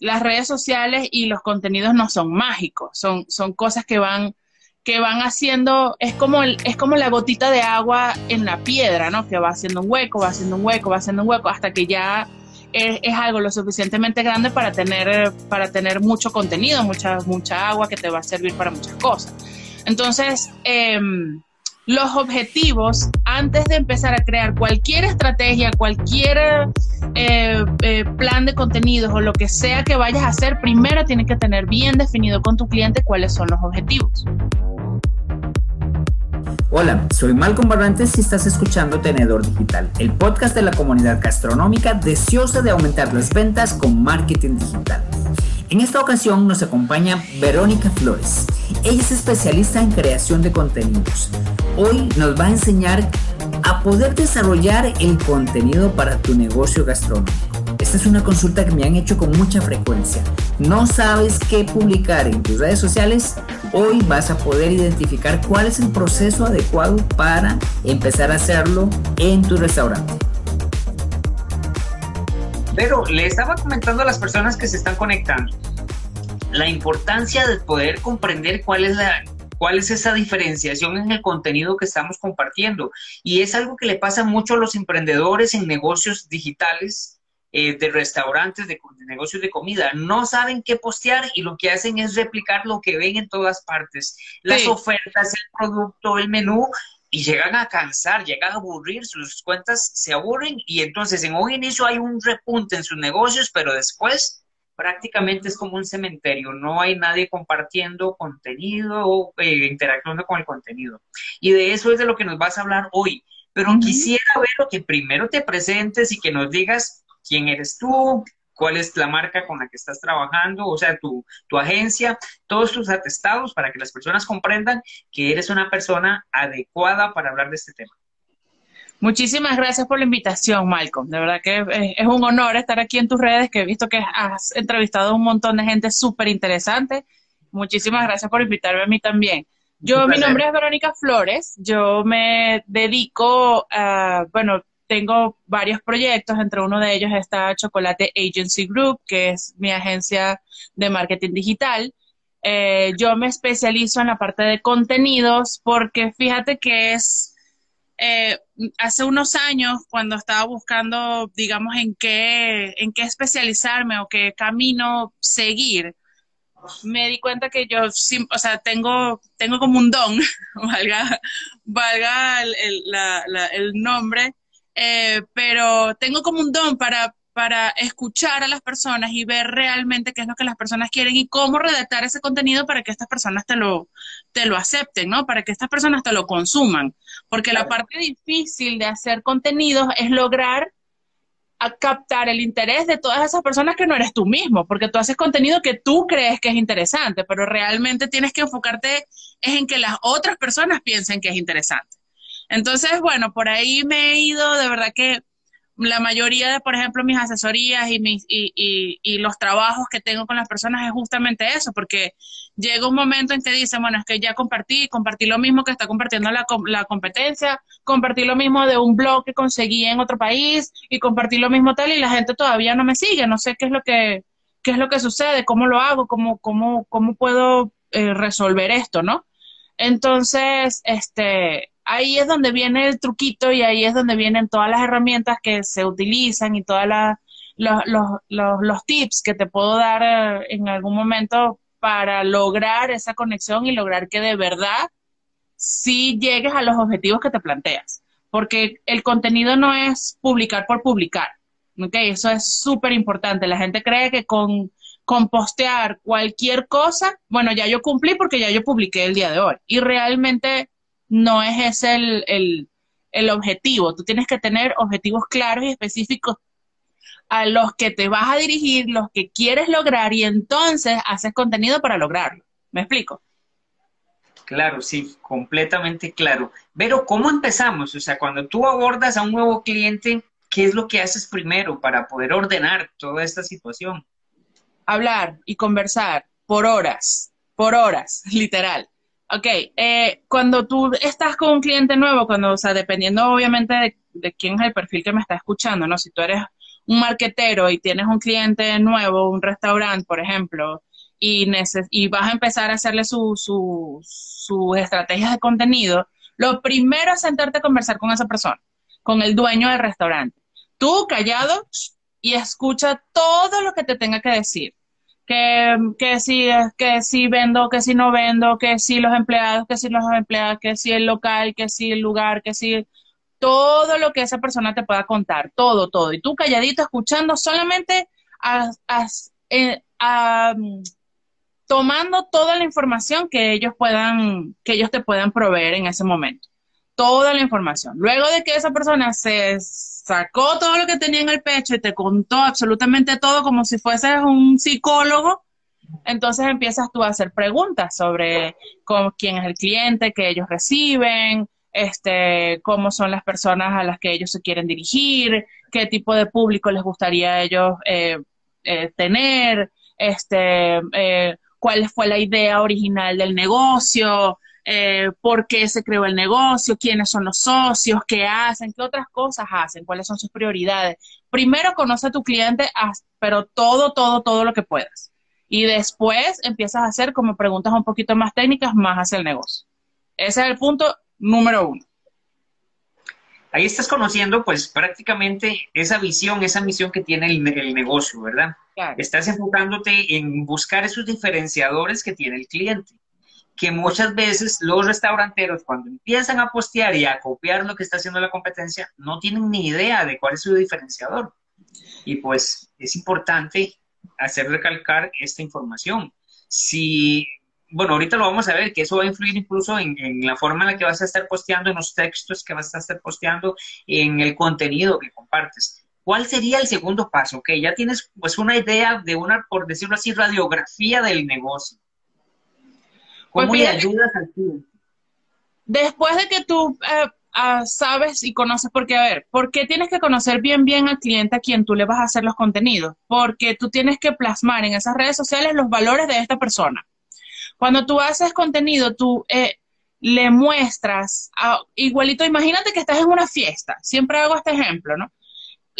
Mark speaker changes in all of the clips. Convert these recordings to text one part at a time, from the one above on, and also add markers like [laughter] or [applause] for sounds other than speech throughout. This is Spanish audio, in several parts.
Speaker 1: las redes sociales y los contenidos no son mágicos, son, son cosas que van, que van haciendo, es como, el, es como la gotita de agua en la piedra, ¿no? Que va haciendo un hueco, va haciendo un hueco, va haciendo un hueco, hasta que ya es, algo lo suficientemente grande para tener, para tener mucho contenido, mucha, mucha agua que te va a servir para muchas cosas. Entonces, em, los objetivos antes de empezar a crear cualquier estrategia, cualquier eh, eh, plan de contenidos o lo que sea que vayas a hacer, primero tienes que tener bien definido con tu cliente cuáles son los objetivos.
Speaker 2: Hola, soy Malcolm Barrantes y estás escuchando Tenedor Digital, el podcast de la comunidad gastronómica deseosa de aumentar las ventas con marketing digital. En esta ocasión nos acompaña Verónica Flores. Ella es especialista en creación de contenidos. Hoy nos va a enseñar a poder desarrollar el contenido para tu negocio gastronómico. Esta es una consulta que me han hecho con mucha frecuencia. ¿No sabes qué publicar en tus redes sociales? Hoy vas a poder identificar cuál es el proceso adecuado para empezar a hacerlo en tu restaurante.
Speaker 3: Pero le estaba comentando a las personas que se están conectando la importancia de poder comprender cuál es la cuál es esa diferenciación en el contenido que estamos compartiendo. Y es algo que le pasa mucho a los emprendedores en negocios digitales, eh, de restaurantes, de, negocios de comida. No saben qué postear y lo que hacen es replicar lo que ven en todas partes. Las ofertas, el producto, el menú, y llegan a cansar, llegan a aburrir, sus cuentas se aburren y entonces en un inicio hay un repunte en sus negocios, pero después prácticamente es como un cementerio, no hay nadie compartiendo contenido o eh, interactuando con el contenido. Y de eso es de lo que nos vas a hablar hoy. Pero quisiera ver que primero te presentes y que nos digas quién eres tú, cuál es la marca con la que estás trabajando, o sea, tu, tu agencia, todos tus atestados para que las personas comprendan que eres una persona adecuada para hablar de este tema.
Speaker 1: Muchísimas gracias por la invitación, Malcolm. De verdad que es, un honor estar aquí en tus redes, que he visto que has entrevistado a un montón de gente súper interesante. Muchísimas gracias por invitarme a mí también. Yo, mi nombre es Verónica Flores. Yo me dedico a, bueno, tengo varios proyectos, entre uno de ellos está Chocolate Agency Group, que es mi agencia de marketing digital. Eh, yo me especializo en la parte de contenidos porque fíjate que es, eh, hace unos años cuando estaba buscando, digamos, en qué, en qué especializarme o qué camino seguir, me di cuenta que yo, o sea, tengo, tengo como un don, [laughs] valga, valga el nombre, eh, pero tengo como un don para, para escuchar a las personas y ver realmente qué es lo que las personas quieren y cómo redactar ese contenido para que estas personas te lo, te lo acepten, ¿no? Para que estas personas te lo consuman. Porque la parte difícil de hacer contenidos es lograr captar el interés de todas esas personas que no eres tú mismo, porque tú haces contenido que tú crees que es interesante, pero realmente tienes que enfocarte en que las otras personas piensen que es interesante. Entonces, bueno, por ahí me he ido, de verdad que la mayoría de, por ejemplo, mis asesorías y, mis, y, y, y, los trabajos que tengo con las personas es justamente eso, porque llega un momento en que dicen, bueno, es que ya compartí, compartí lo mismo que está compartiendo la, la competencia, compartí lo mismo de un blog que conseguí en otro país y compartí lo mismo tal y la gente todavía no me sigue, no sé qué es lo que, qué es lo que sucede, cómo lo hago, cómo, cómo, cómo puedo eh, resolver esto, ¿no? Entonces, este, ahí es donde viene el truquito y ahí es donde vienen todas las herramientas que se utilizan y todos los, los, los, tips que te puedo dar eh, en algún momento para lograr esa conexión y lograr que de verdad sí llegues a los objetivos que te planteas. Porque el contenido no es publicar por publicar. ¿okay? Eso es súper importante. La gente cree que con, con postear cualquier cosa, bueno, ya yo cumplí porque ya yo publiqué el día de hoy. Y realmente no es ese el, objetivo. Tú tienes que tener objetivos claros y específicos a los que te vas a dirigir, los que quieres lograr y entonces haces contenido para lograrlo. ¿Me explico?
Speaker 3: Claro, sí, completamente claro. Pero ¿cómo empezamos? O sea, cuando tú abordas a un nuevo cliente, ¿qué es lo que haces primero para poder ordenar toda esta situación?
Speaker 1: Hablar y conversar por horas, por horas, [laughs] literal. Ok, eh, cuando tú estás con un cliente nuevo, cuando, o sea, dependiendo obviamente de, quién es el perfil que me está escuchando, ¿no? Si tú eres un marquetero y tienes un cliente nuevo, un restaurante, por ejemplo, y, y vas a empezar a hacerle sus su, su estrategias de contenido, lo primero es sentarte a conversar con esa persona, con el dueño del restaurante. Tú callado y escucha todo lo que te tenga que decir. Que, que, si, que si vendo, que si no vendo, que si los empleados, que si los empleados, que si el local, que si el lugar, que si todo lo que esa persona te pueda contar, todo, todo. Y tú calladito escuchando solamente eh, tomando toda la información que ellos puedan, que ellos te puedan proveer en ese momento. Toda la información. Luego de que esa persona se sacó todo lo que tenía en el pecho y te contó absolutamente todo como si fueses un psicólogo, entonces empiezas tú a hacer preguntas sobre quién es el cliente que ellos reciben, este, cómo son las personas a las que ellos se quieren dirigir, qué tipo de público les gustaría a ellos eh, eh, tener, este, eh, cuál fue la idea original del negocio, por qué se creó el negocio, quiénes son los socios, qué hacen, qué otras cosas hacen, cuáles son sus prioridades. Primero conoce a tu cliente, pero todo, todo, todo lo que puedas. Y después empiezas a hacer como preguntas un poquito más técnicas más hacia el negocio. Ese es el punto número uno.
Speaker 3: Ahí estás conociendo pues prácticamente esa visión, esa misión que tiene el, negocio, ¿verdad? Estás enfocándote en buscar esos diferenciadores que tiene el cliente, que muchas veces los restauranteros cuando empiezan a postear y a copiar lo que está haciendo la competencia, no tienen ni idea de cuál es su diferenciador. Y pues es importante hacer recalcar esta información. Si bueno, ahorita lo vamos a ver, que eso va a influir incluso en, la forma en la que vas a estar posteando, en los textos que vas a estar posteando, en el contenido que compartes. ¿Cuál sería el segundo paso? Ok, ya tienes pues una idea de una, por decirlo así, radiografía del negocio. ¿Cómo pues le ayudas al cliente?
Speaker 1: Después de que tú eh, ah, sabes y conoces, porque a ver, ¿por qué tienes que conocer bien bien al cliente a quien tú le vas a hacer los contenidos? Porque tú tienes que plasmar en esas redes sociales los valores de esta persona cuando tú haces contenido, tú eh, le muestras, igualito, imagínate que estás en una fiesta, siempre hago este ejemplo, ¿no?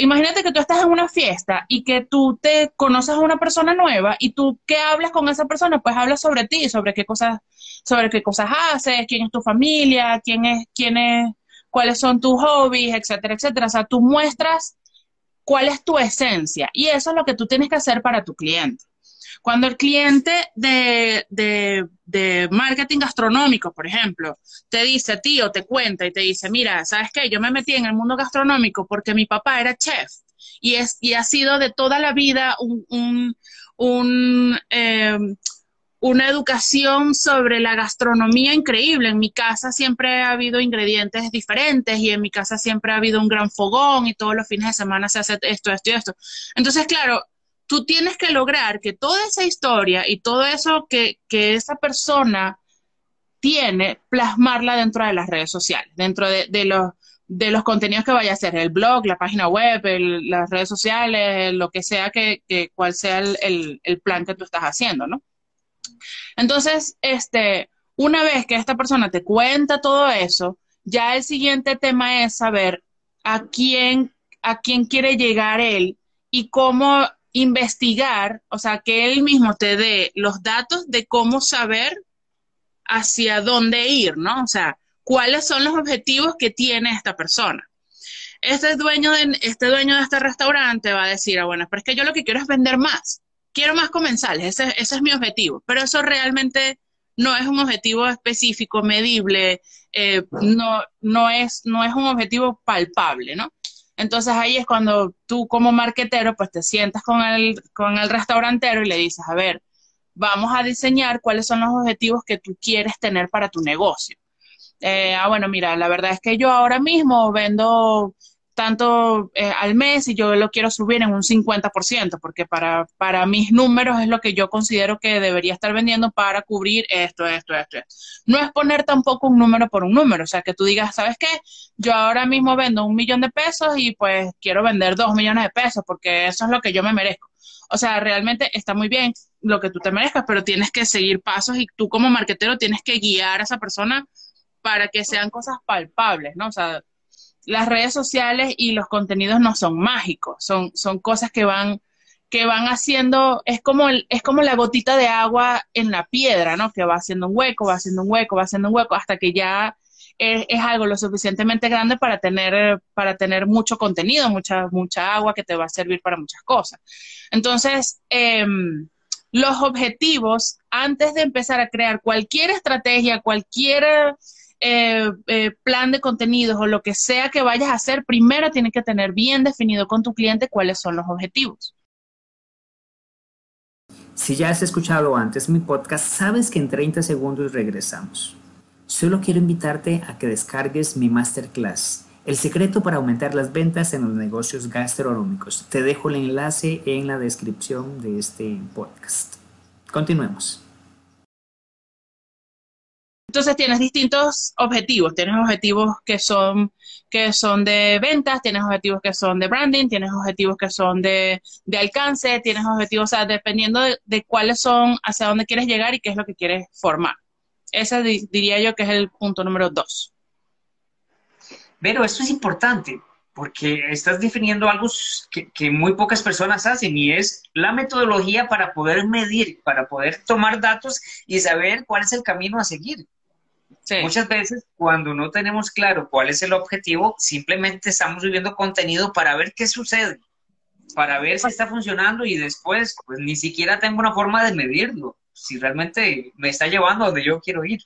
Speaker 1: Imagínate que tú estás en una fiesta y que tú te conoces a una persona nueva y tú qué hablas con esa persona, pues hablas sobre ti, sobre qué cosas, sobre qué cosas haces, quién es tu familia, quién es, quién es, cuáles son tus hobbies, etcétera, etcétera. O sea, tú muestras cuál es tu esencia y eso es lo que tú tienes que hacer para tu cliente. Cuando el cliente de, de, marketing gastronómico, por ejemplo, te dice, tío, te cuenta y te dice, mira, ¿sabes qué? Yo me metí en el mundo gastronómico porque mi papá era chef y, es, y ha sido de toda la vida un, un, em, una educación sobre la gastronomía increíble. En mi casa siempre ha habido ingredientes diferentes y en mi casa siempre ha habido un gran fogón y todos los fines de semana se hace esto, esto y esto. Entonces, claro, tú tienes que lograr que toda esa historia y todo eso que, esa persona tiene, plasmarla dentro de las redes sociales, dentro de, los, de los contenidos que vaya a hacer, el blog, la página web, las redes sociales, lo que sea que, que cual sea el, el, plan que tú estás haciendo, ¿no? Entonces, este, una vez que esta persona te cuenta todo eso, ya el siguiente tema es saber a quién, a quién quiere llegar él y cómo investigar, o sea, que él mismo te dé los datos de cómo saber hacia dónde ir, ¿no? O sea, cuáles son los objetivos que tiene esta persona. Este dueño de, este dueño de este restaurante va a decir, ah, bueno, pero es que yo lo que quiero es vender más. Quiero más comensales, ese, es mi objetivo. Pero eso realmente no es un objetivo específico, medible, eh, no, no, es, no es un objetivo palpable, ¿no? Entonces ahí es cuando tú como marquetero pues te sientas con el, con el restaurantero y le dices, a ver, vamos a diseñar cuáles son los objetivos que tú quieres tener para tu negocio. Eh, ah, bueno, mira, la verdad es que yo ahora mismo vendo tanto eh, al mes y yo lo quiero subir en un 50%, porque para, para mis números es lo que yo considero que debería estar vendiendo para cubrir esto, esto, esto, esto. No es poner tampoco un número por un número, o sea, que tú digas, ¿sabes qué? Yo ahora mismo vendo un millón de pesos y pues quiero vender dos millones de pesos, porque eso es lo que yo me merezco. O sea, realmente está muy bien lo que tú te merezcas, pero tienes que seguir pasos y tú como marketero tienes que guiar a esa persona para que sean cosas palpables, ¿no? O sea, las redes sociales y los contenidos no son mágicos, son, son cosas que van, que van haciendo, es como, el, es como la gotita de agua en la piedra, ¿no? Que va haciendo un hueco, va haciendo un hueco, va haciendo un hueco, hasta que ya es, algo lo suficientemente grande para tener, para tener mucho contenido, mucha, mucha agua que te va a servir para muchas cosas. Entonces, eh, los objetivos, antes de empezar a crear cualquier estrategia, cualquier eh, eh, plan de contenidos o lo que sea que vayas a hacer, primero tienes que tener bien definido con tu cliente cuáles son los objetivos.
Speaker 2: Si ya has escuchado antes mi podcast, sabes que en 30 segundos regresamos. Solo quiero invitarte a que descargues mi masterclass, El secreto para aumentar las ventas en los negocios gastronómicos. Te dejo el enlace en la descripción de este podcast. Continuemos.
Speaker 1: Entonces tienes distintos objetivos, tienes objetivos que son, que son de ventas, tienes objetivos que son de branding, tienes objetivos que son de, de alcance, tienes objetivos, o sea, dependiendo de, cuáles son, hacia dónde quieres llegar y qué es lo que quieres formar. Ese di, diría yo que es el punto número dos.
Speaker 3: Pero esto es importante porque estás definiendo algo que, muy pocas personas hacen y es la metodología para poder medir, para poder tomar datos y saber cuál es el camino a seguir. Sí. Muchas veces cuando no tenemos claro cuál es el objetivo, simplemente estamos viviendo contenido para ver qué sucede, para ver si está funcionando y después pues ni siquiera tengo una forma de medirlo, si realmente me está llevando a donde yo quiero ir.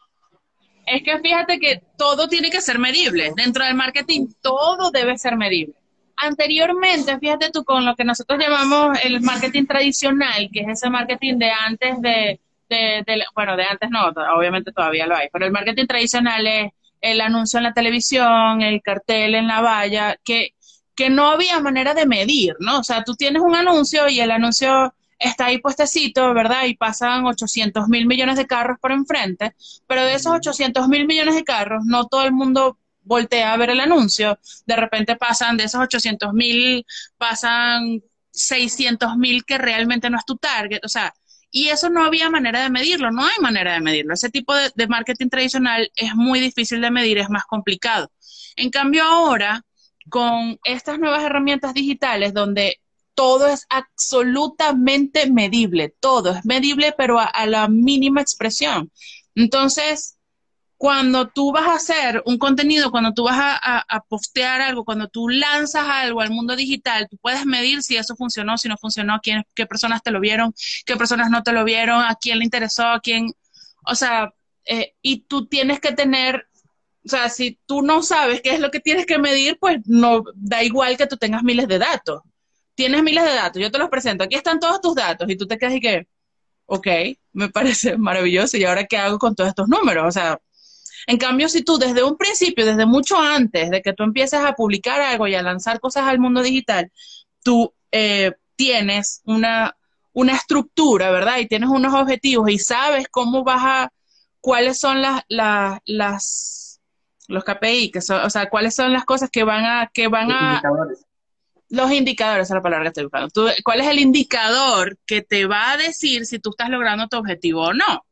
Speaker 1: Es que fíjate que todo tiene que ser medible. Dentro del marketing todo debe ser medible. Anteriormente, fíjate tú con lo que nosotros llamamos el marketing tradicional, que es ese marketing de antes de, de, de, bueno, de antes no, obviamente todavía lo hay, pero el marketing tradicional es el anuncio en la televisión, el cartel en la valla, que, que no había manera de medir, ¿no? O sea, tú tienes un anuncio y el anuncio está ahí puestecito, ¿verdad? Y pasan 800 mil millones de carros por enfrente, pero de esos 800 mil millones de carros, no todo el mundo voltea a ver el anuncio, de repente pasan, de esos 800 mil, pasan 600 mil que realmente no es tu target, o sea, y eso no había manera de medirlo, no hay manera de medirlo. Ese tipo de, marketing tradicional es muy difícil de medir, es más complicado. En cambio ahora, con estas nuevas herramientas digitales donde todo es absolutamente medible, todo es medible, pero a la mínima expresión. Entonces, cuando tú vas a hacer un contenido, cuando tú vas a, postear algo, cuando tú lanzas algo al mundo digital, tú puedes medir si eso funcionó, si no funcionó, quién, qué personas te lo vieron, qué personas no te lo vieron, a quién le interesó, a quién, o sea, eh, y tú tienes que tener, o sea, si tú no sabes qué es lo que tienes que medir, pues no da igual que tú tengas miles de datos. Tienes miles de datos, yo te los presento, aquí están todos tus datos y tú te quedas y que, ok, me [laughs] parece maravilloso y ahora qué hago con todos estos números, o sea, en cambio, si tú desde un principio, desde mucho antes de que tú empieces a publicar algo y a lanzar cosas al mundo digital, tú eh, tienes una, una estructura, ¿verdad? Y tienes unos objetivos y sabes cómo vas a, cuáles son las, las, las los KPI, que son, o sea, cuáles son las cosas que van a, que van
Speaker 3: los
Speaker 1: a,
Speaker 3: indicadores.
Speaker 1: los indicadores, es la palabra que estoy buscando. Tú, ¿Cuál es el indicador que te va a decir si tú estás logrando tu objetivo o no?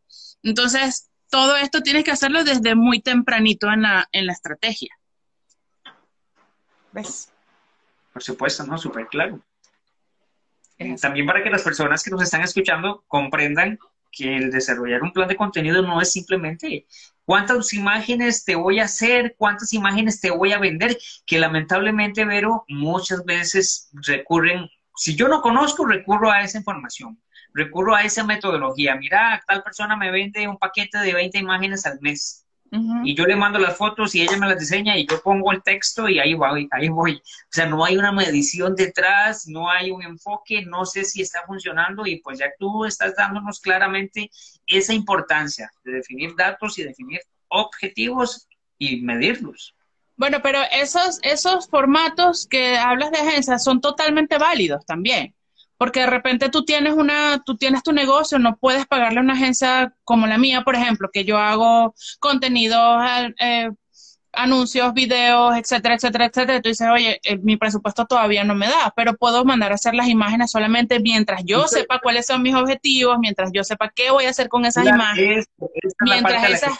Speaker 1: Entonces, todo esto tienes que hacerlo desde muy tempranito en la, en la estrategia.
Speaker 3: ¿Ves? Por supuesto, ¿no? Súper claro. También para que las personas que nos están escuchando comprendan que el desarrollar un plan de contenido no es simplemente cuántas imágenes te voy a hacer, cuántas imágenes te voy a vender, que lamentablemente, Vero, muchas veces recurren, si yo no conozco, recurro a esa información recurro a esa metodología. Mira, tal persona me vende un paquete de 20 imágenes al mes. Uh -huh. Y yo le mando las fotos y ella me las diseña y yo pongo el texto y ahí voy, ahí voy. O sea, no hay una medición detrás, no hay un enfoque, no sé si está funcionando y pues ya tú estás dándonos claramente esa importancia de definir datos y definir objetivos y medirlos.
Speaker 1: Bueno, pero esos, esos formatos que hablas de agencias son totalmente válidos también porque de repente tú tienes una, tú tienes tu negocio, no puedes pagarle a una agencia como la mía, por ejemplo, que yo hago contenidos, eh, anuncios, videos, etcétera, etcétera, etcétera. Tú dices, oye, eh, mi presupuesto todavía no me da, pero puedo mandar a hacer las imágenes solamente mientras yo sí. sepa cuáles son mis objetivos, mientras yo sepa qué voy a hacer con esas la, imágenes, es, es mientras esas,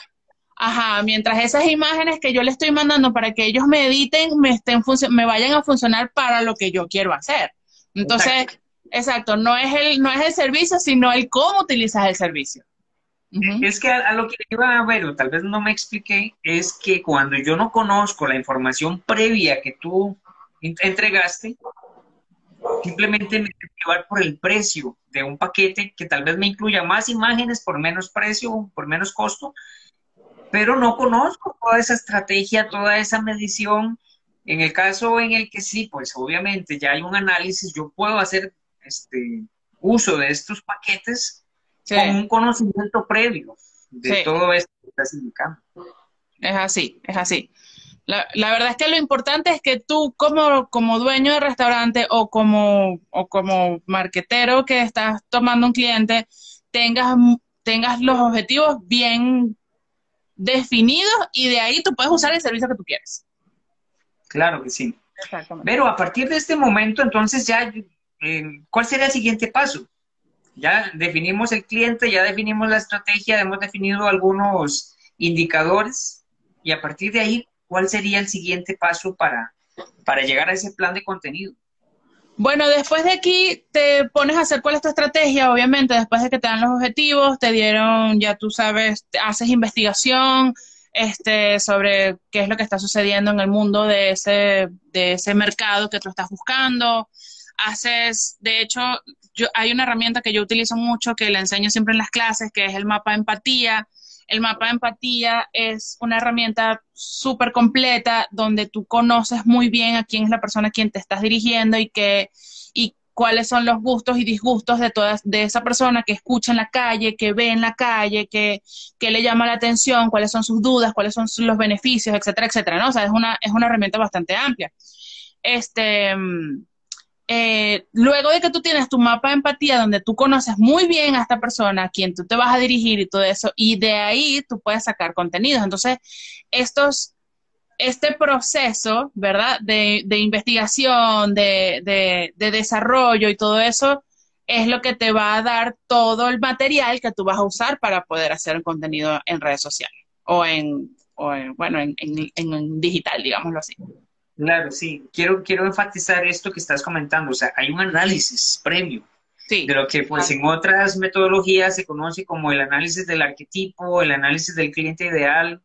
Speaker 1: ajá, mientras esas imágenes que yo le estoy mandando para que ellos me editen, me, estén me vayan a funcionar para lo que yo quiero hacer. Entonces, exacto, no, es el, no es el servicio, sino el cómo utilizas el servicio.
Speaker 3: Es que a, lo que iba a ver, o tal vez no me expliqué, es que cuando yo no conozco la información previa que tú entregaste, simplemente me llevar por el precio de un paquete que tal vez me incluya más imágenes por menos precio, por menos costo, pero no conozco toda esa estrategia, toda esa medición. En el caso en el que sí, pues obviamente ya hay un análisis, yo puedo hacer este uso de estos paquetes con un conocimiento previo de todo esto que estás indicando.
Speaker 1: Es así, es así. La, verdad es que lo importante es que tú como, como dueño de restaurante o como, o como marquetero que estás tomando un cliente, tengas, tengas los objetivos bien definidos y de ahí tú puedes usar el servicio que tú quieres.
Speaker 3: Claro que sí. Pero a partir de este momento, entonces ya, ¿cuál sería el siguiente paso? Ya definimos el cliente, ya definimos la estrategia, hemos definido algunos indicadores y a partir de ahí, ¿cuál sería el siguiente paso para, para llegar a ese plan de contenido?
Speaker 1: Bueno, después de aquí te pones a hacer cuál es tu estrategia, obviamente, después de que te dan los objetivos, te dieron, ya tú sabes, haces investigación este, sobre qué es lo que está sucediendo en el mundo de ese, de ese mercado que tú estás buscando, haces, de hecho, yo, hay una herramienta que yo utilizo mucho, que le enseño siempre en las clases, que es el mapa de empatía. El mapa de empatía es una herramienta súper completa donde tú conoces muy bien a quién es la persona a quien te estás dirigiendo y y cuáles son los gustos y disgustos de todas de esa persona que escucha en la calle, que ve en la calle, que, le llama la atención, cuáles son sus dudas, cuáles son los beneficios, etcétera, etcétera, ¿no? O sea, es una es una herramienta bastante amplia. Este eh, luego de que tú tienes tu mapa de empatía donde tú conoces muy bien a esta persona, a quien tú te vas a dirigir y todo eso, y de ahí tú puedes sacar contenidos. Entonces, estos, este proceso, ¿verdad? De, investigación, de, de, desarrollo y todo eso, es lo que te va a dar todo el material que tú vas a usar para poder hacer contenido en redes sociales o en, bueno, en, en digital, digámoslo así.
Speaker 3: Claro, sí. Quiero, quiero enfatizar esto que estás comentando. O sea, hay un análisis previo de lo que pues en otras metodologías se conoce como el análisis del arquetipo, el análisis del cliente ideal,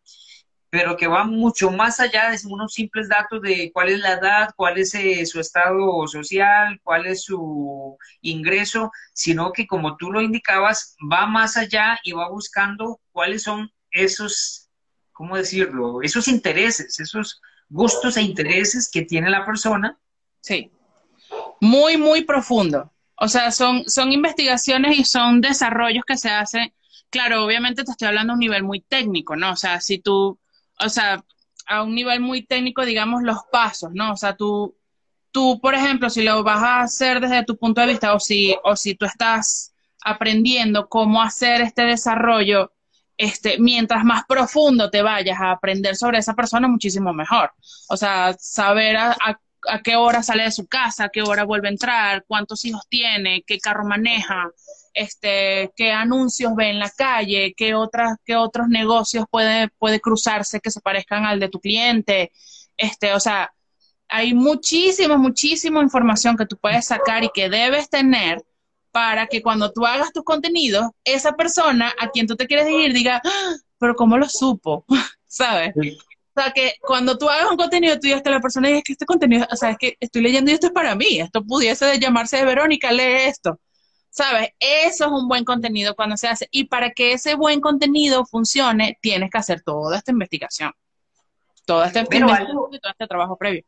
Speaker 3: pero que va mucho más allá de unos simples datos de cuál es la edad, cuál es eh, su estado social, cuál es su ingreso, sino que como tú lo indicabas, va más allá y va buscando cuáles son esos, ¿cómo decirlo? Esos intereses, esos gustos e intereses que tiene la persona.
Speaker 1: Sí, muy, muy profundo. O sea, son, son investigaciones y son desarrollos que se hacen. Claro, obviamente te estoy hablando a un nivel muy técnico, ¿no? O sea, si tú, o sea, a un nivel muy técnico, digamos, los pasos, ¿no? O sea, tú, tú, por ejemplo, si lo vas a hacer desde tu punto de vista o si, o si tú estás aprendiendo cómo hacer este desarrollo este, mientras más profundo te vayas a aprender sobre esa persona, muchísimo mejor. O sea, saber a, qué hora sale de su casa, a qué hora vuelve a entrar, cuántos hijos tiene, qué carro maneja, este, qué anuncios ve en la calle, qué otras, qué otros negocios puede, puede cruzarse que se parezcan al de tu cliente. Este, o sea, hay muchísima, muchísima información que tú puedes sacar y que debes tener para que cuando tú hagas tus contenidos, esa persona a quien tú te quieres dirigir diga, ah, pero ¿cómo lo supo? [laughs] ¿Sabes? O sea, que cuando tú hagas un contenido, tú digas que la persona diga que este contenido, o sea, es que estoy leyendo y esto es para mí, esto pudiese llamarse de Verónica, lee esto. ¿Sabes? Eso es un buen contenido cuando se hace. Y para que ese buen contenido funcione, tienes que hacer toda esta investigación. Toda esta investigación y todo este trabajo previo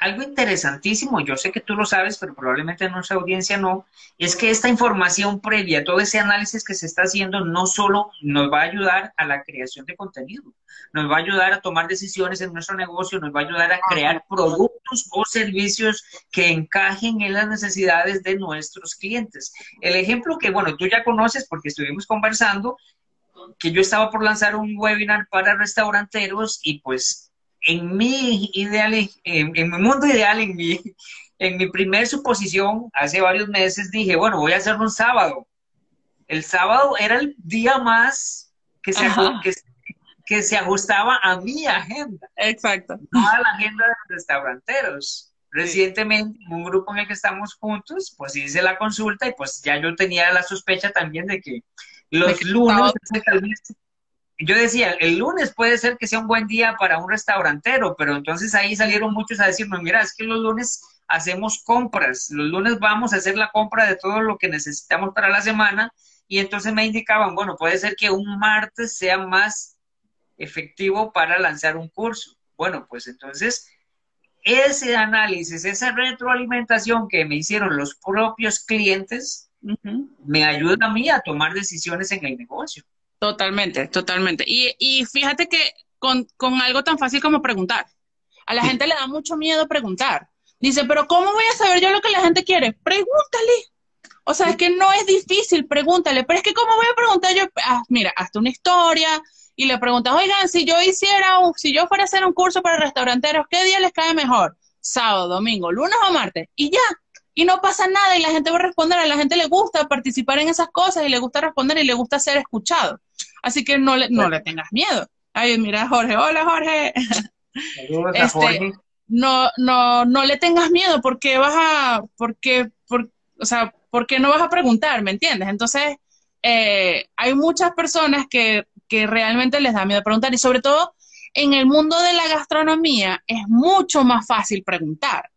Speaker 3: algo interesantísimo, yo sé que tú lo sabes, pero probablemente nuestra audiencia no, es que esta información previa, todo ese análisis que se está haciendo, no solo nos va a ayudar a la creación de contenido, nos va a ayudar a tomar decisiones en nuestro negocio, nos va a ayudar a crear productos o servicios que encajen en las necesidades de nuestros clientes. El ejemplo que, bueno, tú ya conoces porque estuvimos conversando, que yo estaba por lanzar un webinar para restauranteros y pues en mi ideal, en, mi mundo ideal, en mi, en mi primer suposición, hace varios meses dije, bueno, voy a hacerlo un sábado. El sábado era el día más que se, que que se ajustaba a mi agenda.
Speaker 1: Exacto.
Speaker 3: No a la agenda de los restauranteros. Recientemente, en un grupo en el que estamos juntos, pues hice la consulta y pues ya yo tenía la sospecha también de que los lunes, yo decía, el lunes puede ser que sea un buen día para un restaurantero, pero entonces ahí salieron muchos a decirme, mira, es que los lunes hacemos compras, los lunes vamos a hacer la compra de todo lo que necesitamos para la semana y entonces me indicaban, bueno, puede ser que un martes sea más efectivo para lanzar un curso. Bueno, pues entonces ese análisis, esa retroalimentación que me hicieron los propios clientes, me ayuda a mí a tomar decisiones en el negocio.
Speaker 1: Totalmente, totalmente. Y, y fíjate que con, con, algo tan fácil como preguntar. A la gente le da mucho miedo preguntar. Dice, pero ¿cómo voy a saber yo lo que la gente quiere? Pregúntale. O sea, es que no es difícil, pregúntale. Pero es que ¿cómo voy a preguntar yo? Ah, mira, hazte una historia, y le preguntas, oigan, si yo hiciera, un, si yo fuera a hacer un curso para restauranteros, ¿qué día les cae mejor? Sábado, domingo, lunes o martes. Y ya. Y no pasa nada y la gente va a responder. A la gente le gusta participar en esas cosas y le gusta responder y le gusta ser escuchado. Así que no le, no le tengas miedo. Ay, mira, Jorge. Hola, Jorge.
Speaker 3: Este, Jorge.
Speaker 1: No, no, no le tengas miedo porque vas a, porque, por, o sea, porque no vas a preguntar, ¿me entiendes? Entonces, eh, hay muchas personas que que realmente les da miedo preguntar y sobre todo en el mundo de la gastronomía es mucho más fácil preguntar.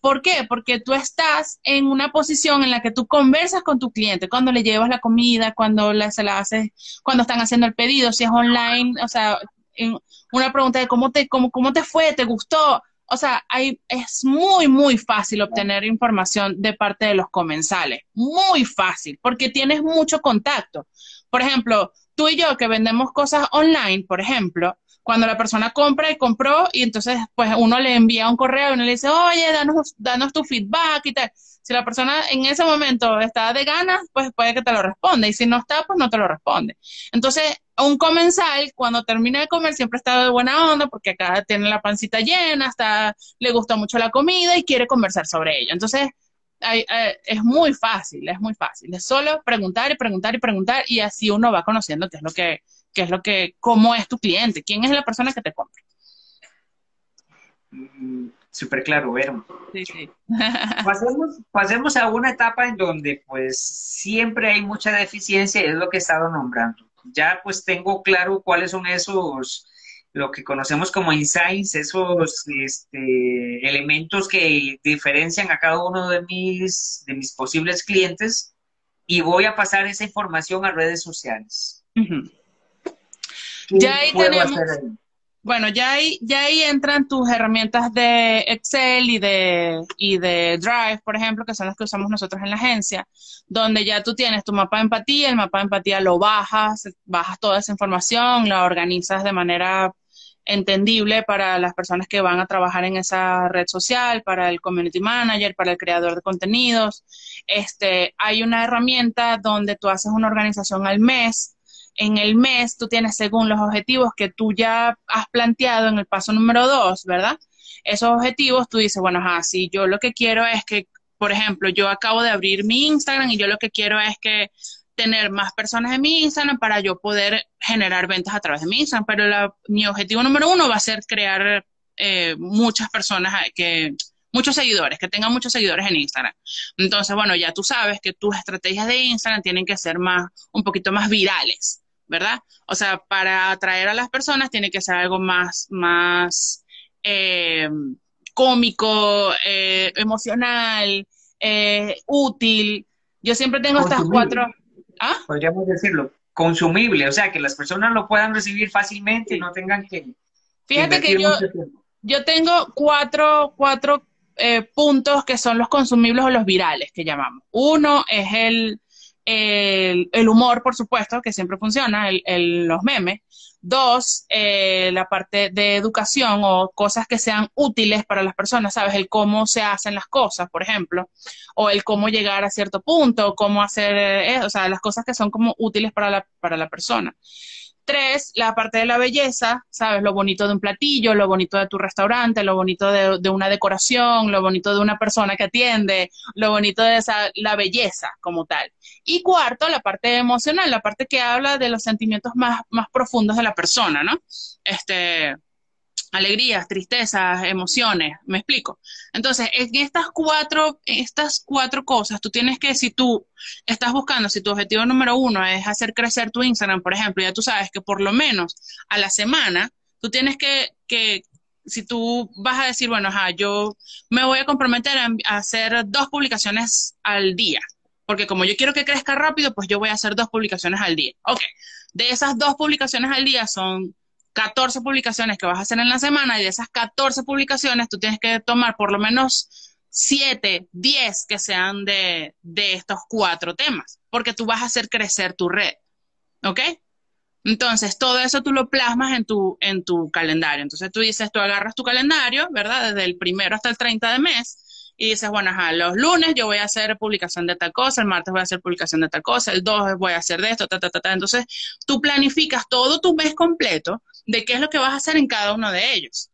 Speaker 1: ¿Por qué? Porque tú estás en una posición en la que tú conversas con tu cliente cuando le llevas la comida, cuando se la haces, cuando están haciendo el pedido, si es online, o sea, en una pregunta de cómo te, cómo, cómo te fue, te gustó. O sea, hay, es muy, muy fácil obtener información de parte de los comensales. Muy fácil, porque tienes mucho contacto. Por ejemplo, tú y yo que vendemos cosas online, por ejemplo, cuando la persona compra y compró y entonces pues uno le envía un correo y uno le dice, oye, danos, danos tu feedback y tal. Si la persona en ese momento está de ganas, pues puede que te lo responda y si no está, pues no te lo responde. Entonces, un comensal cuando termina de comer siempre está de buena onda porque acá tiene la pancita llena, está, le gusta mucho la comida y quiere conversar sobre ello. Entonces, eh, es muy fácil, es muy fácil. Es solo preguntar y preguntar y preguntar y así uno va conociendo qué es lo que, qué es lo que, cómo es tu cliente, quién es la persona que te compra.
Speaker 3: Mm, súper claro, Vero.
Speaker 1: Sí, sí. [laughs]
Speaker 3: pasemos, pasemos a una etapa en donde pues siempre hay mucha deficiencia es lo que he estado nombrando. Ya pues tengo claro cuáles son esos lo que conocemos como insights, esos este, elementos que diferencian a cada uno de mis, de mis posibles clientes y voy a pasar esa información a redes sociales.
Speaker 1: Ya ahí tenemos, bueno, ya ahí, ya ahí entran tus herramientas de Excel y de, y de Drive, por ejemplo, que son las que usamos nosotros en la agencia, donde ya tú tienes tu mapa de empatía, el mapa de empatía lo bajas, bajas toda esa información, la organizas de manera entendible para las personas que van a trabajar en esa red social, para el community manager, para el creador de contenidos. Este, hay una herramienta donde tú haces una organización al mes. En el mes tú tienes según los objetivos que tú ya has planteado en el paso número dos, ¿verdad? Esos objetivos tú dices, bueno, así yo lo que quiero es que, por ejemplo, yo acabo de abrir mi Instagram y yo lo que quiero es que tener más personas en mi Instagram para yo poder generar ventas a través de mi Instagram. Pero mi objetivo número uno va a ser crear eh, muchas personas que muchos seguidores, que tengan muchos seguidores en Instagram. Entonces, bueno, ya tú sabes que tus estrategias de Instagram tienen que ser más, un poquito más virales, ¿verdad? O sea, para atraer a las personas tiene que ser algo más, más eh, cómico, eh, emocional, útil. Yo siempre tengo estas cuatro,
Speaker 3: ¿Ah? Podríamos decirlo, consumible, o sea, que las personas lo puedan recibir fácilmente y no tengan que...
Speaker 1: Fíjate que yo, yo tengo cuatro, cuatro eh, puntos que son los consumibles o los virales que llamamos. Uno es el, el, humor, por supuesto, que siempre funciona, el, los memes. Dos, eh, la parte de educación o cosas que sean útiles para las personas, ¿sabes? El cómo se hacen las cosas, por ejemplo, o el cómo llegar a cierto punto, cómo hacer, eh, o sea, las cosas que son como útiles para la, para la persona. Tres, la parte de la belleza, ¿sabes? Lo bonito de un platillo, lo bonito de tu restaurante, lo bonito de, una decoración, lo bonito de una persona que atiende, lo bonito de esa, la belleza como tal. Y cuarto, la parte emocional, la parte que habla de los sentimientos más, más profundos de la, persona, ¿no? Este, alegrías, tristezas, emociones, me explico. Entonces, en estas cuatro, estas cuatro cosas, tú tienes que, si tú estás buscando, si tu objetivo número uno es hacer crecer tu Instagram, por ejemplo, ya tú sabes que por lo menos a la semana, tú tienes que, que si tú vas a decir, bueno, ajá, yo me voy a comprometer a, hacer dos publicaciones al día, porque como yo quiero que crezca rápido, pues yo voy a hacer dos publicaciones al día. Ok, de esas dos publicaciones al día son 14 publicaciones que vas a hacer en la semana y de esas 14 publicaciones tú tienes que tomar por lo menos 7, 10 que sean de, de estos cuatro temas, porque tú vas a hacer crecer tu red. ¿Ok? Entonces, todo eso tú lo plasmas en tu, en tu calendario. Entonces, tú dices, tú agarras tu calendario, ¿verdad? Desde el primero hasta el 30 de mes y dices, bueno, ajá, los lunes yo voy a hacer publicación de tal cosa, el martes voy a hacer publicación de tal cosa, el 2 voy a hacer de esto, ta, ta, ta, ta. Entonces, tú planificas todo tu mes completo de qué es lo que vas a hacer en cada uno de ellos.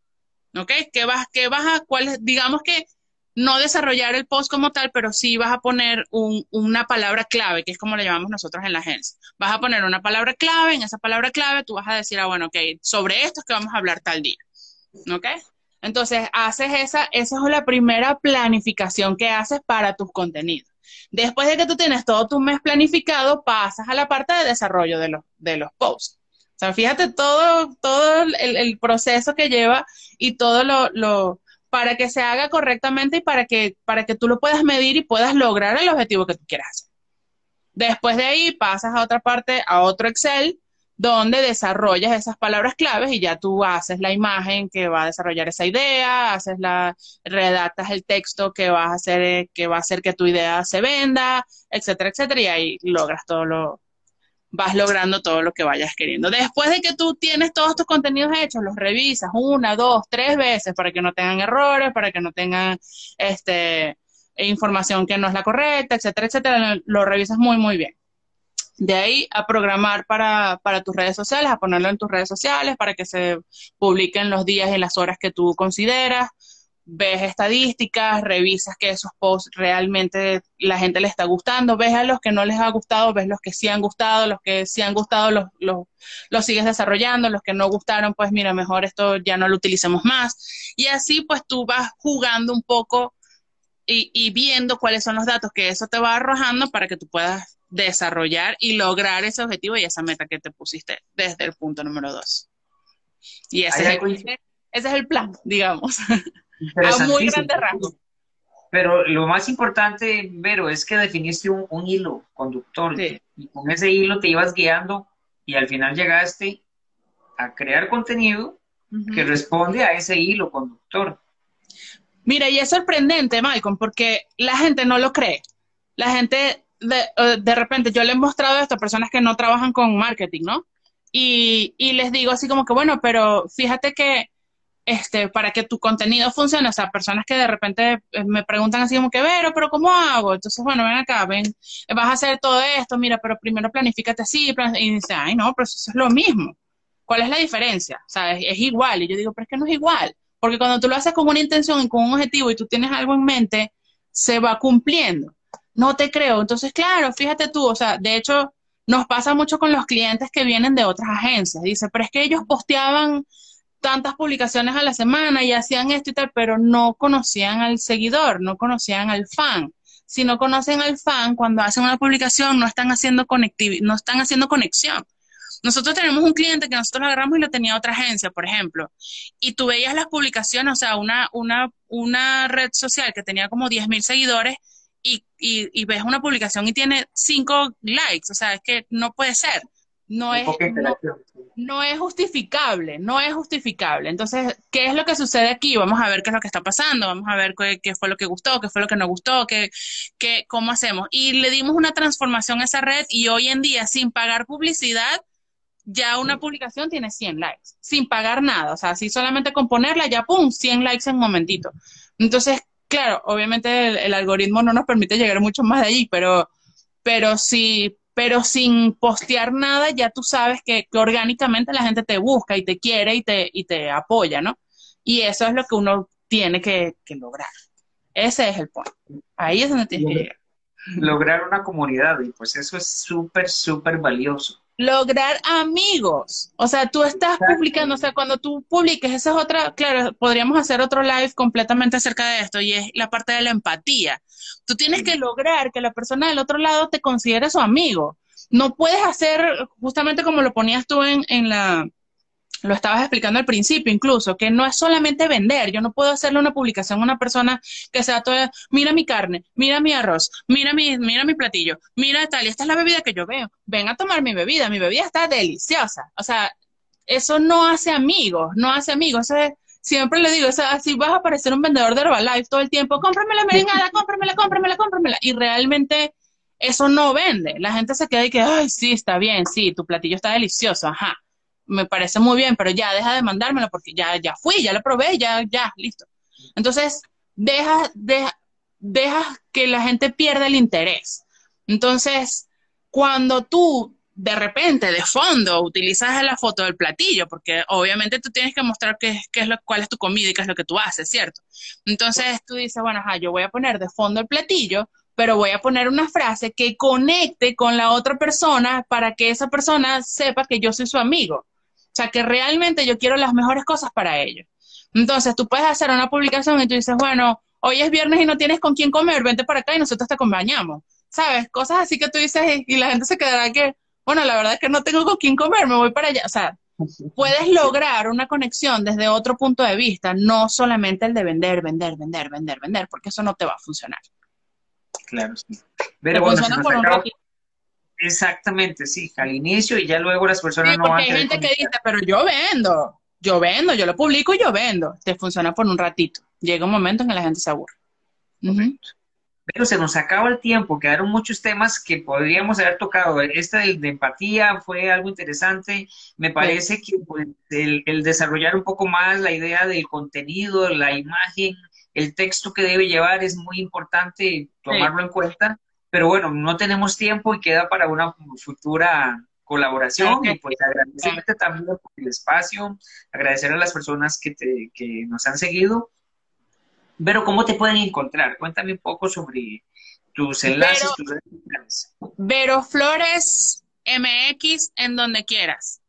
Speaker 1: ¿Ok? ¿Qué vas, qué vas a, cuál, digamos que no desarrollar el post como tal, pero sí vas a poner un, una palabra clave, que es como le llamamos nosotros en la agencia. Vas a poner una palabra clave, en esa palabra clave tú vas a decir, ah, bueno, ok, sobre esto es que vamos a hablar tal día. ¿Ok? Entonces, haces esa, esa es la primera planificación que haces para tus contenidos. Después de que tú tienes todo tu mes planificado, pasas a la parte de desarrollo de los, de los posts. O sea, fíjate todo, todo el, proceso que lleva y todo lo, lo, para que se haga correctamente y para que, para que tú lo puedas medir y puedas lograr el objetivo que tú quieras hacer. Después de ahí pasas a otra parte, a otro Excel, donde desarrollas esas palabras claves y ya tú haces la imagen que va a desarrollar esa idea, haces la, redactas el texto que va a hacer, que va a hacer que tu idea se venda, etcétera, etcétera, y ahí logras todo lo, vas logrando todo lo que vayas queriendo. Después de que tú tienes todos tus contenidos hechos, los revisas una, dos, tres veces para que no tengan errores, para que no tengan este información que no es la correcta, etcétera, etcétera, lo revisas muy, muy bien. De ahí a programar para, para, tus redes sociales, a ponerlo en tus redes sociales para que se publiquen los días y las horas que tú consideras. Ves estadísticas, revisas que esos posts realmente la gente le está gustando, ves a los que no les ha gustado, ves los que sí han gustado, los que sí han gustado los, los, los sigues desarrollando, los que no gustaron, pues mira, mejor esto ya no lo utilicemos más. Y así pues tú vas jugando un poco y, y viendo cuáles son los datos que eso te va arrojando para que tú puedas desarrollar y lograr ese objetivo y esa meta que te pusiste desde el punto número dos. Y ese, es el, ese es el, plan, [laughs] digamos, a muy grande rango.
Speaker 3: Pero lo más importante, Vero, es que definiste un, hilo conductor y con ese hilo te ibas guiando y al final llegaste a crear contenido que responde a ese hilo conductor.
Speaker 1: Mira, y es sorprendente, Malcolm, porque la gente no lo cree. La gente eh, de, repente yo le he mostrado esto a personas que no trabajan con marketing, ¿no? Y, y les digo así como que, bueno, pero fíjate que este, para que tu contenido funcione, o sea, personas que de repente eh, me preguntan así como que, Vero, pero ¿cómo hago? Entonces, bueno, ven acá, ven, vas a hacer todo esto, mira, pero primero planifícate así, y dice, ay, no, pero eso es lo mismo. ¿Cuál es la diferencia? O sea, es, es, igual. Y yo digo, pero es que no es igual. Porque cuando tú lo haces con una intención y con un objetivo y tú tienes algo en mente, se va cumpliendo no te creo. Entonces, claro, fíjate tú, o sea, de hecho, nos pasa mucho con los clientes que vienen de otras agencias. Dice, pero es que ellos posteaban tantas publicaciones a la semana y hacían esto y tal, pero no conocían al seguidor, no conocían al fan. Si no conocen al fan, cuando hacen una publicación no están haciendo no están haciendo conexión. Nosotros tenemos un cliente que nosotros agarramos y lo tenía otra agencia, por ejemplo, y tú veías las publicaciones, o sea, una, una, una red social que tenía como 10.000 seguidores y, ves una publicación y tiene cinco likes, o sea, es que no puede ser. No es, no, es justificable, no es justificable. Entonces, ¿qué es lo que sucede aquí? Vamos a ver qué es lo que está pasando, vamos a ver qué, fue lo que gustó, qué fue lo que no gustó, qué, qué, cómo hacemos. Y le dimos una transformación a esa red y hoy en día, sin pagar publicidad, ya una publicación tiene 100 likes, sin pagar nada. O sea, así solamente con ponerla, ya pum, 100 likes en un momentito. Entonces, claro, obviamente el, algoritmo no nos permite llegar mucho más de allí, pero, pero sí, pero sin postear nada, ya tú sabes que, orgánicamente la gente te busca y te quiere y te, y te apoya, ¿no? Y eso es lo que uno tiene que, lograr. Ese es el punto. Ahí es donde tienes que llegar.
Speaker 3: Lograr una comunidad, y pues eso es súper, súper valioso.
Speaker 1: Lograr amigos. O sea, tú estás publicando, o sea, cuando tú publiques, esa es otra, claro, podríamos hacer otro live completamente acerca de esto y es la parte de la empatía. Tú tienes que lograr que la persona del otro lado te considere su amigo. No puedes hacer, justamente como lo ponías tú en, en la, lo estabas explicando al principio incluso, que no es solamente vender, yo no puedo hacerle una publicación a una persona que sea toda, mira mi carne, mira mi arroz, mira mi, mira mi platillo, mira tal, y esta es la bebida que yo veo, ven a tomar mi bebida, mi bebida está deliciosa, o sea, eso no hace amigos, no hace amigos, siempre le digo, o sea, así vas a parecer un vendedor de Herbalife todo el tiempo, cómprame la merengada, cómpramela, cómpramela, cómpramela, y realmente eso no vende, la gente se queda y que, ay, sí, está bien, sí, tu platillo está delicioso, ajá, me parece muy bien, pero ya deja de mandármelo porque ya, ya fui, ya lo probé, ya, ya, listo. Entonces, deja, deja, deja que la gente pierda el interés. Entonces, cuando tú de repente, de fondo, utilizas la foto del platillo, porque obviamente tú tienes que mostrar qué, qué es lo, cuál es tu comida y qué es lo que tú haces, ¿cierto? Entonces tú dices, bueno, ajá, yo voy a poner de fondo el platillo, pero voy a poner una frase que conecte con la otra persona para que esa persona sepa que yo soy su amigo. O sea, que realmente yo quiero las mejores cosas para ellos. Entonces, tú puedes hacer una publicación y tú dices, bueno, hoy es viernes y no tienes con quién comer, vente para acá y nosotros te acompañamos. ¿Sabes? Cosas así que tú dices y la gente se quedará que, bueno, la verdad es que no tengo con quién comer, me voy para allá. O sea, puedes lograr una conexión desde otro punto de vista, no solamente el de vender, vender, vender, vender, vender, porque eso no te va a funcionar.
Speaker 3: Claro, sí. Pero. Exactamente, sí, al inicio y ya luego las personas no van
Speaker 1: a... Hay gente que dice, pero yo vendo, yo vendo, yo lo publico y yo vendo. Te funciona por un ratito. Llega un momento en que la gente se aburre.
Speaker 3: Pero se nos acaba el tiempo, quedaron muchos temas que podríamos haber tocado. Este de, empatía fue algo interesante. Me parece que pues, el, desarrollar un poco más la idea del contenido, la imagen, el texto que debe llevar es muy importante tomarlo en cuenta pero bueno, no tenemos tiempo y queda para una futura colaboración y pues agradecerte también por el espacio, agradecer a las personas que, te, que nos han seguido. Pero ¿cómo te pueden encontrar? Cuéntame un poco sobre tus enlaces, tus redes sociales.
Speaker 1: Vero Flores MX en donde quieras.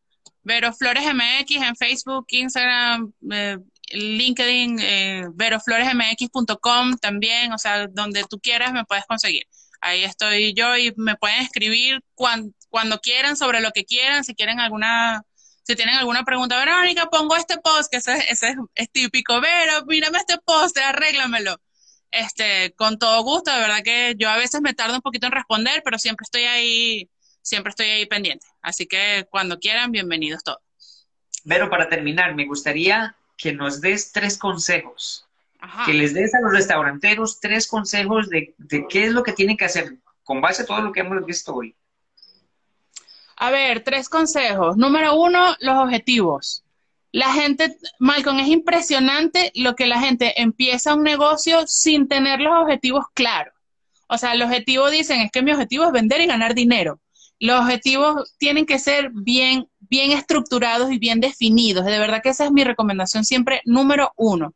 Speaker 1: Vero Flores MX en Facebook, Instagram, eh, LinkedIn, eh, verofloresmx.com también, o sea, donde tú quieras me puedes conseguir. Ahí estoy yo y me pueden escribir cuando, quieran sobre lo que quieran, si quieren alguna, si tienen alguna pregunta, Verónica, pongo este post, que ese es, típico, Vero, mírame este post, arréglamelo. Este, con todo gusto, de verdad que yo a veces me tardo un poquito en responder, pero siempre estoy ahí, siempre estoy ahí pendiente. Así que cuando quieran, bienvenidos todos.
Speaker 3: Vero, para terminar, me gustaría que nos des tres consejos que les des a los restauranteros tres consejos de, qué es lo que tienen que hacer con base a todo lo que hemos visto hoy.
Speaker 1: A ver, tres consejos. Número uno, los objetivos. La gente, Malcolm, es impresionante lo que la gente empieza un negocio sin tener los objetivos claros. O sea, el objetivo dicen, es que mi objetivo es vender y ganar dinero. Los objetivos tienen que ser bien, bien estructurados y bien definidos. De verdad que esa es mi recomendación siempre número uno.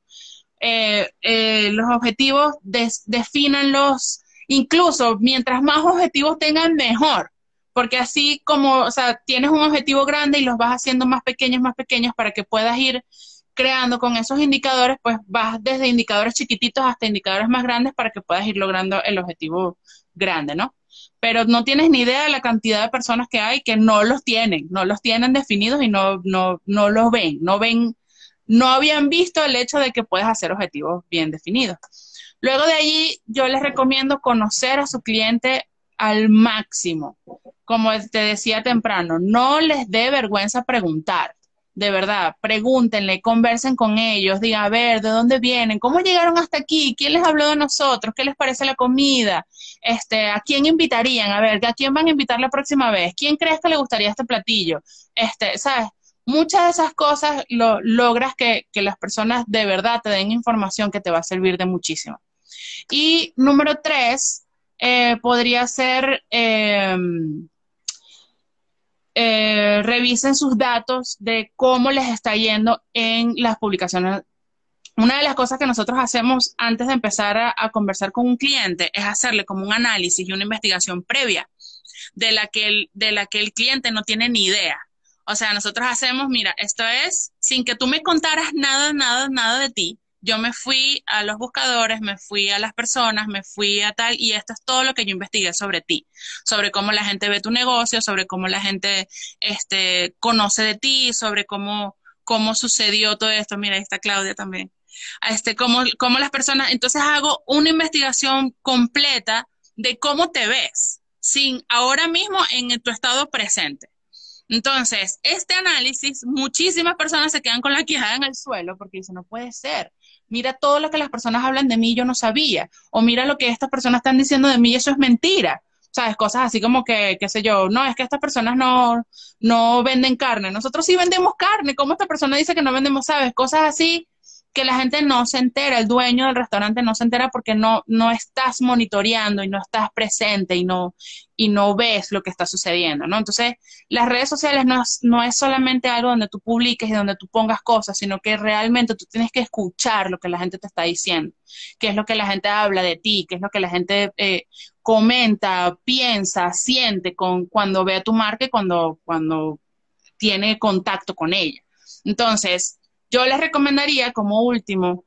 Speaker 1: Eh, eh, los objetivos, definanlos, incluso mientras más objetivos tengan, mejor, porque así como, o sea, tienes un objetivo grande y los vas haciendo más pequeños, más pequeños para que puedas ir creando con esos indicadores, pues vas desde indicadores chiquititos hasta indicadores más grandes para que puedas ir logrando el objetivo grande, ¿no? Pero no tienes ni idea de la cantidad de personas que hay que no los tienen, no los tienen definidos y no, no, no los ven, no ven no habían visto el hecho de que puedes hacer objetivos bien definidos. Luego de allí, yo les recomiendo conocer a su cliente al máximo. Como te decía temprano, no les dé vergüenza preguntar. De verdad, pregúntenle, conversen con ellos, digan, a ver, ¿de dónde vienen? ¿Cómo llegaron hasta aquí? ¿Quién les habló de nosotros? ¿Qué les parece la comida? Este, ¿A quién invitarían? A ver, ¿a quién van a invitar la próxima vez? ¿Quién crees que le gustaría este platillo? Este, ¿sabes? Muchas de esas cosas lo, logras que, las personas de verdad te den información que te va a servir de muchísimo. Y número tres, eh, podría ser em, eh, revisen sus datos de cómo les está yendo en las publicaciones. Una de las cosas que nosotros hacemos antes de empezar a conversar con un cliente es hacerle como un análisis y una investigación previa de la que de la que el cliente no tiene ni idea. O sea, nosotros hacemos, mira, esto es sin que tú me contaras nada, nada, nada de ti. Yo me fui a los buscadores, me fui a las personas, me fui a tal, y esto es todo lo que yo investigué sobre ti, sobre cómo la gente ve tu negocio, sobre cómo la gente este, conoce de ti, sobre cómo, cómo sucedió todo esto. Mira, ahí está Claudia también este, cómo, cómo las personas, entonces hago una investigación completa de cómo te ves, sin ahora mismo en tu estado presente. Entonces, este análisis, muchísimas personas se quedan con la quijada en el suelo porque dicen, no puede ser. Mira todo lo que las personas hablan de mí, yo no sabía. O mira lo que estas personas están diciendo de mí, eso es mentira. ¿Sabes? Cosas así como que, qué sé yo, no, es que estas personas no, no venden carne. Nosotros sí vendemos carne. ¿Cómo esta persona dice que no vendemos, sabes? Cosas así que la gente no se entera, el dueño del restaurante no se entera porque no, no estás monitoreando y no estás presente y no, y no ves lo que está sucediendo, ¿no? Entonces, las redes sociales no es, no es solamente algo donde tú publiques y donde tú pongas cosas, sino que realmente tú tienes que escuchar lo que la gente te está diciendo, qué es lo que la gente habla de ti, qué es lo que la gente eh, comenta, piensa, siente con, cuando ve a tu marca y cuando, cuando tiene contacto con ella. Entonces, yo les recomendaría como último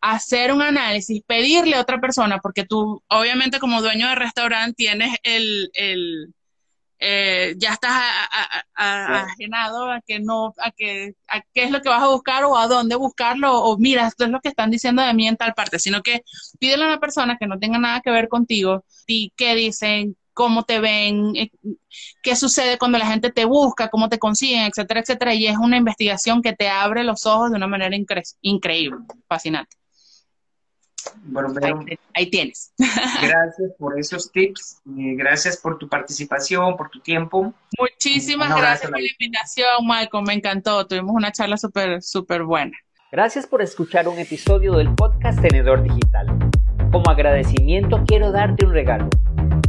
Speaker 1: hacer un análisis, pedirle a otra persona, porque tú, obviamente, como dueño de restaurante, tienes el, el eh, ya estás ajenado a que no, a que, a qué es lo que vas a buscar o a dónde buscarlo, o mira, esto es lo que están diciendo de mí en tal parte, sino que pídele a una persona que no tenga nada que ver contigo y qué dicen, cómo te ven, eh, qué sucede cuando la gente te busca, cómo te consiguen, etcétera, etcétera. Y es una investigación que te abre los ojos de una manera increíble, fascinante.
Speaker 4: Bueno,
Speaker 1: ahí, tienes. [laughs]
Speaker 4: Gracias por esos tips, gracias por tu participación, por tu tiempo.
Speaker 1: Muchísimas gracias por la invitación, Malcolm, me encantó, tuvimos una charla súper, súper buena.
Speaker 3: Gracias por escuchar un episodio del podcast Tenedor Digital. Como agradecimiento quiero darte un regalo